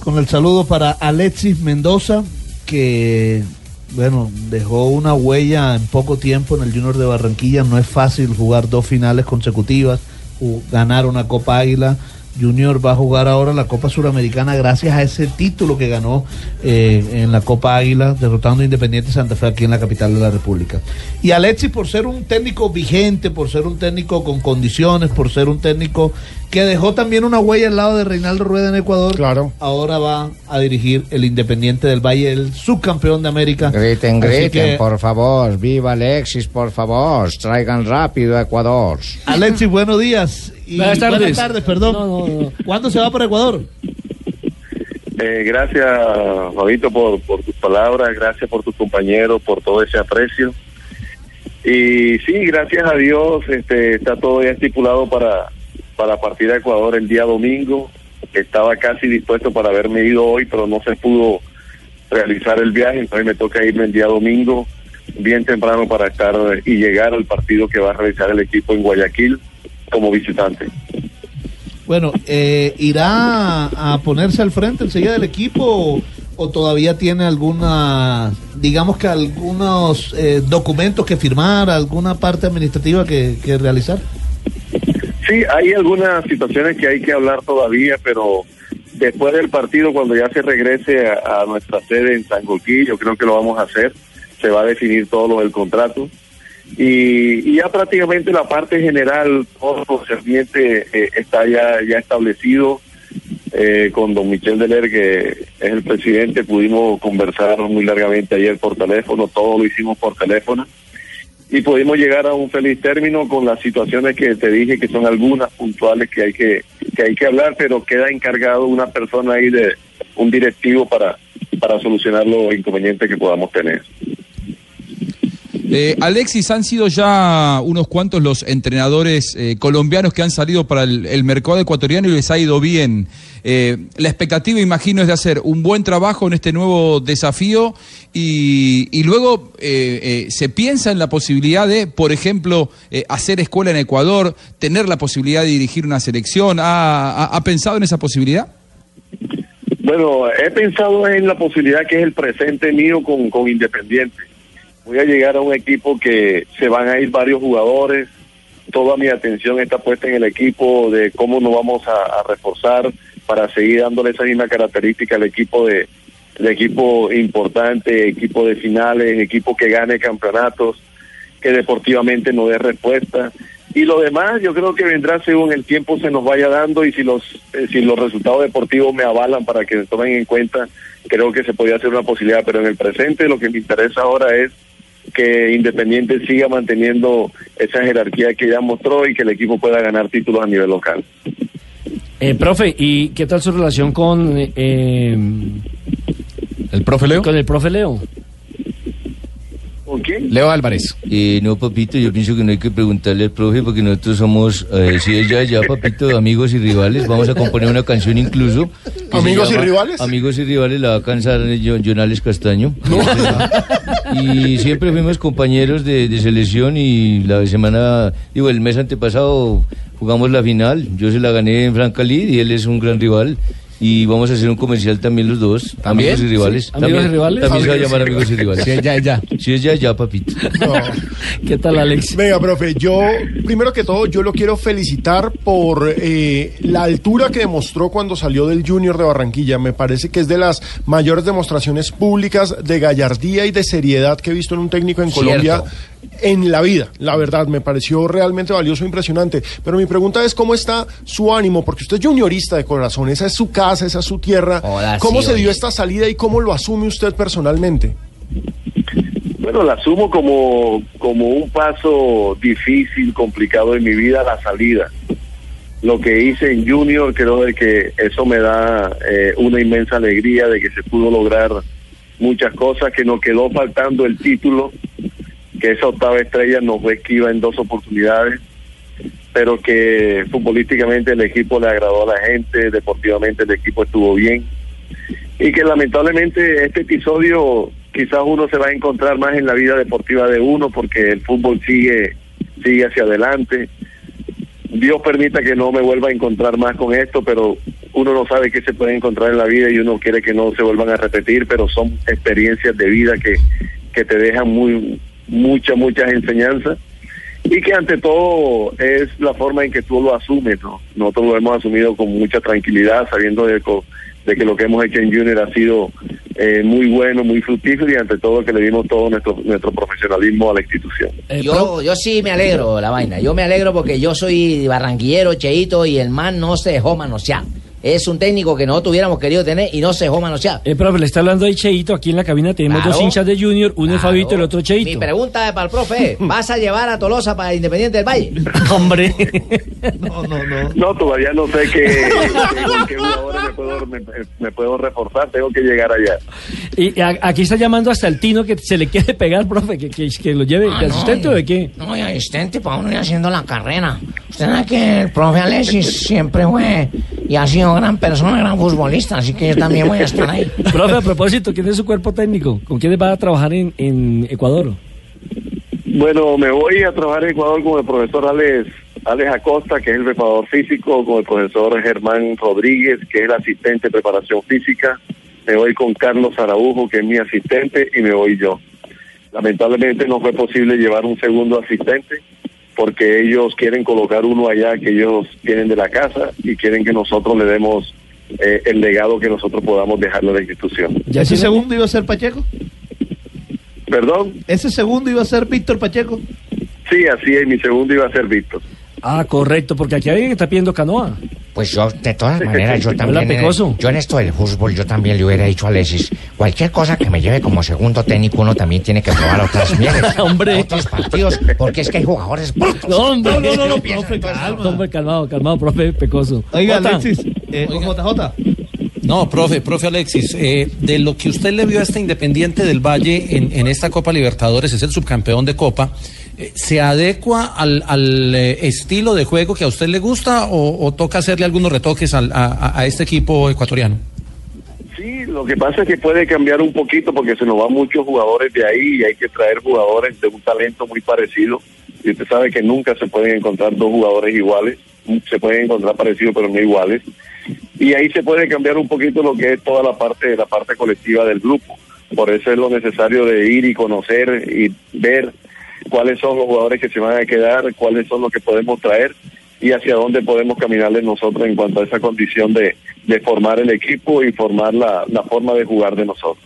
con el saludo para Alexis Mendoza, que bueno, dejó una huella en poco tiempo en el Junior de Barranquilla. No es fácil jugar dos finales consecutivas, ganar una Copa Águila Junior va a jugar ahora la Copa Suramericana gracias a ese título que ganó eh, en la Copa Águila, derrotando a Independiente Santa Fe aquí en la capital de la República. Y Alexis, por ser un técnico vigente, por ser un técnico con condiciones, por ser un técnico que dejó también una huella al lado de Reinaldo Rueda en Ecuador, claro. ahora va a dirigir el Independiente del Valle, el subcampeón de América. Griten, griten, por favor, viva Alexis, por favor, traigan rápido a Ecuador. Alexis, buenos días. Buenas tardes. perdón. ¿Cuándo se va para Ecuador? Eh, gracias, Fabito, por, por tus palabras, gracias por tus compañeros, por todo ese aprecio. Y sí, gracias a Dios, este, está todo ya estipulado para, para partir a Ecuador el día domingo. Estaba casi dispuesto para haberme ido hoy, pero no se pudo realizar el viaje, entonces me toca irme el día domingo bien temprano para estar y llegar al partido que va a realizar el equipo en Guayaquil como visitante. Bueno, eh, ¿irá a ponerse al frente enseguida del equipo o, todavía tiene alguna, digamos que algunos eh, documentos que firmar, alguna parte administrativa que, realizar? Sí, hay algunas situaciones que hay que hablar todavía, pero después del partido, cuando ya se regrese a, nuestra sede en San yo creo que lo vamos a hacer, se va a definir todo lo del contrato y, ya prácticamente la parte general, todo concerniente eh, está ya, ya establecido. Eh, con don Michel Deler, que es el presidente, pudimos conversar muy largamente ayer por teléfono, todo lo hicimos por teléfono y pudimos llegar a un feliz término con las situaciones que te dije que son algunas puntuales que hay que que hay que hablar, pero queda encargado una persona ahí de un directivo para para solucionar los inconvenientes que podamos tener. Eh, Alexis, han sido ya unos cuantos los entrenadores eh, colombianos que han salido para el, mercado ecuatoriano y les ha ido bien. Eh, la expectativa, imagino, es de hacer un buen trabajo en este nuevo desafío y, luego se piensa en la posibilidad de, por ejemplo, hacer escuela en Ecuador, tener la posibilidad de dirigir una selección. ¿Ha, pensado en esa posibilidad? Bueno, he pensado en la posibilidad que es el presente mío con, con Independiente voy a llegar a un equipo que se van a ir varios jugadores. Toda mi atención está puesta en el equipo de cómo nos vamos a, reforzar para seguir dándole esa misma característica al equipo de, equipo importante, equipo de finales, equipo que gane campeonatos, que deportivamente no dé respuesta. Y lo demás yo creo que vendrá según el tiempo se nos vaya dando y si los eh, si los resultados deportivos me avalan para que se tomen en cuenta, creo que se podría hacer una posibilidad, pero en el presente lo que me interesa ahora es que Independiente siga manteniendo esa jerarquía que ya mostró y que el equipo pueda ganar títulos a nivel local. Eh, profe, ¿y qué tal su relación con eh, el profe Leo? Con el profe Leo. ¿Con quién? Leo Álvarez. Eh, no, papito, yo pienso que no hay que preguntarle al profe porque nosotros somos, eh, si es ya, ya, papito, amigos y rivales. Vamos a componer una canción incluso. ¿Amigos y rivales? Amigos y rivales la va a cansar Jonales Castaño. y siempre fuimos compañeros de, de, selección y la semana, digo, el mes antepasado jugamos la final. Yo se la gané en Francalid y él es un gran rival. Y vamos a hacer un comercial también los dos. Amigos y rivales. ¿Amigos y rivales? También se va a llamar amigos y rivales. Si es ya, ya. Si es ya, ya, papito. ¿Qué tal, Alex? Venga, profe, yo, primero que todo, yo lo quiero felicitar por eh, la altura que demostró cuando salió del Junior de Barranquilla. Me parece que es de las mayores demostraciones públicas de gallardía y de seriedad que he visto en un técnico en Colombia en la vida, la verdad, me pareció realmente valioso, e impresionante. Pero mi pregunta es cómo está su ánimo, porque usted es juniorista de corazón, esa es su casa, esa es su tierra. ¿Cómo se dio esta salida y cómo lo asume usted personalmente? Bueno, la asumo como, como un paso difícil, complicado en mi vida, la salida. Lo que hice en Junior, creo de que eso me da eh, una inmensa alegría de que se pudo lograr muchas cosas, que nos quedó faltando el título, que esa octava estrella nos fue esquiva en dos oportunidades, pero que futbolísticamente el equipo le agradó a la gente, deportivamente el equipo estuvo bien y que lamentablemente este episodio quizás uno se va a encontrar más en la vida deportiva de uno porque el fútbol sigue sigue hacia adelante. Dios permita que no me vuelva a encontrar más con esto, pero uno no sabe qué se puede encontrar en la vida y uno quiere que no se vuelvan a repetir, pero son experiencias de vida que, que te dejan muy muchas, muchas enseñanzas y que ante todo es la forma en que tú lo asumes, ¿no? Nosotros lo hemos asumido con mucha tranquilidad, sabiendo de, co- de que lo que hemos hecho en Junior ha sido eh, muy bueno, muy fructífero y ante todo que le dimos todo nuestro, nuestro profesionalismo a la institución. Eh, Yo, yo sí me alegro, la vaina. Yo me alegro porque yo soy barranquillero, cheito, y el man no se dejó manosear. Es un técnico que nosotros hubiéramos querido tener y no se dejó manosear. Eh, profe, le está hablando ahí Cheito. Aquí en la cabina tenemos Claro. dos hinchas de Junior, uno es. Fabito y el otro Mi Cheito. pregunta es para el profe, ¿vas a llevar a Tolosa para Independiente del Valle? Hombre. No, no, no. No, todavía no sé qué, qué, jugadores me puedo, me, me puedo reforzar, tengo que llegar allá. Y a- aquí está llamando hasta el Tino que se le quiere pegar, profe, que, que, que lo lleve de asistente o de qué. No, y asistente para uno ir haciendo la carrera. Usted sabe que el profe Alexis siempre fue y ha sido gran persona, gran futbolista, así que yo también voy a estar ahí. Profe, a propósito, ¿quién es su cuerpo técnico? ¿Con quiénes va a trabajar en, en Ecuador? Bueno, me voy a trabajar en Ecuador con el profesor Alex, Alex Acosta, que es el preparador físico, con el profesor Germán Rodríguez, que es el asistente de preparación física. Me voy con Carlos Araujo, que es mi asistente, y me voy yo. Lamentablemente no fue posible llevar un segundo asistente porque ellos quieren colocar uno allá que ellos tienen de la casa y quieren que nosotros le demos eh, el legado que nosotros podamos dejarle a la institución. ¿Ya ¿Ese segundo iba a ser Pacheco? ¿Perdón? ¿Ese segundo iba a ser Víctor Pacheco? Sí, así es. Mi segundo iba a ser Víctor. Ah, correcto, porque aquí alguien está pidiendo canoa. Pues yo, de todas maneras, yo también. en- Pecoso. yo en esto del fútbol, yo también le hubiera dicho a Alexis, cualquier cosa que me lleve como segundo técnico, uno también tiene que probar otras mieles. Hombre. Otros partidos, porque es que hay jugadores brutos. No, hombre, no, no, no, piensa profe, calma. Hombre, calmado, calmado, profe Pecoso. Oiga, Jota, Alexis, eh, JJ. No, profe, profe Alexis, eh, de lo que usted le vio a este Independiente del Valle en, en esta Copa Libertadores, es el subcampeón de Copa, eh, ¿se adecua al, al, eh, estilo de juego que a usted le gusta o, toca hacerle algunos retoques al- a- a este equipo ecuatoriano? Sí, lo que pasa es que puede cambiar un poquito porque se nos van muchos jugadores de ahí y hay que traer jugadores de un talento muy parecido. Y usted sabe que nunca se pueden encontrar dos jugadores iguales, se pueden encontrar parecidos pero no iguales. Y ahí se puede cambiar un poquito lo que es toda la parte, la parte colectiva del grupo. Por eso es lo necesario de ir y conocer y ver cuáles son los jugadores que se van a quedar, cuáles son los que podemos traer y hacia dónde podemos caminarle nosotros en cuanto a esa condición de, de formar el equipo y formar la, la forma de jugar de nosotros.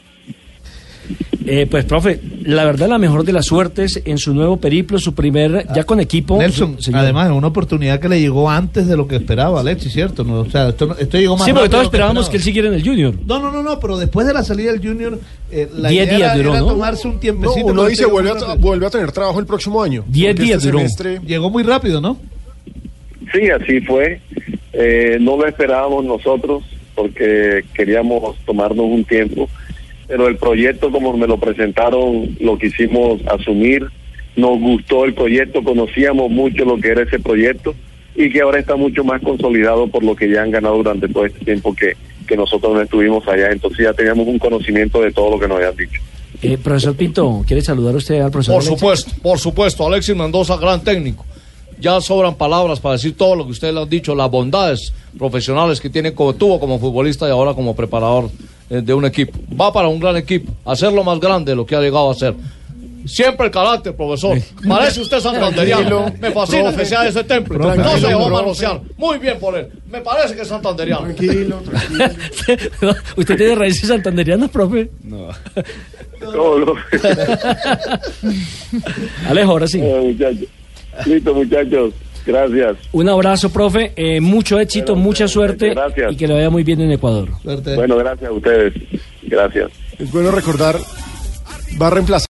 Eh, pues, profe, la verdad, la mejor de las suertes en su nuevo periplo, su primer, ya con equipo. Nelson, su- además, es una oportunidad que le llegó antes de lo que esperaba Alexis, ¿cierto? No, o sea, esto, no- esto llegó más Sí, porque todos que esperábamos que él siguiera en el Junior. No, no, no, no, pero después de la salida del Junior, eh, la Diez idea días era, duró, era ¿no? tomarse un No, tiempecito. uno pero dice vuelve a, vuelve a tener trabajo el próximo año. Diez días este duró. semestre- Llegó muy rápido, ¿no? Sí, así fue. Eh, no lo esperábamos nosotros porque queríamos tomarnos un tiempo, pero el proyecto como me lo presentaron lo quisimos asumir, nos gustó el proyecto, conocíamos mucho lo que era ese proyecto y que ahora está mucho más consolidado por lo que ya han ganado durante todo este tiempo que, que nosotros no estuvimos allá, entonces ya teníamos un conocimiento de todo lo que nos habían dicho. Eh, profesor Pinto, ¿quiere saludar usted al profesor? Por Alexis? supuesto, por supuesto. Alexis Mendoza, gran técnico. Ya sobran palabras para decir todo lo que usted le ha dicho, las bondades profesionales que tiene como tuvo como futbolista y ahora como preparador de un equipo. Va para un gran equipo, hacerlo más grande de lo que ha llegado a ser. Siempre el carácter, profesor. Parece usted santanderiano. Me fascina Profe. que sea ese temple. No Tranquilo, se llevó a profe. manosear. Muy bien por él. Me parece que es santanderiano. Tranquilo, tranquilo. ¿Usted tiene raíces santanderianas, profe? No, no. Alejo, ahora sí. Eh, muchachos. Listo, muchachos. Gracias. Un abrazo, profe. eh, mucho éxito, Bueno, mucha suerte gracias. y que le vaya muy bien en Ecuador. Suerte. Bueno, gracias a ustedes. Gracias. Es bueno recordar, va a reemplazar.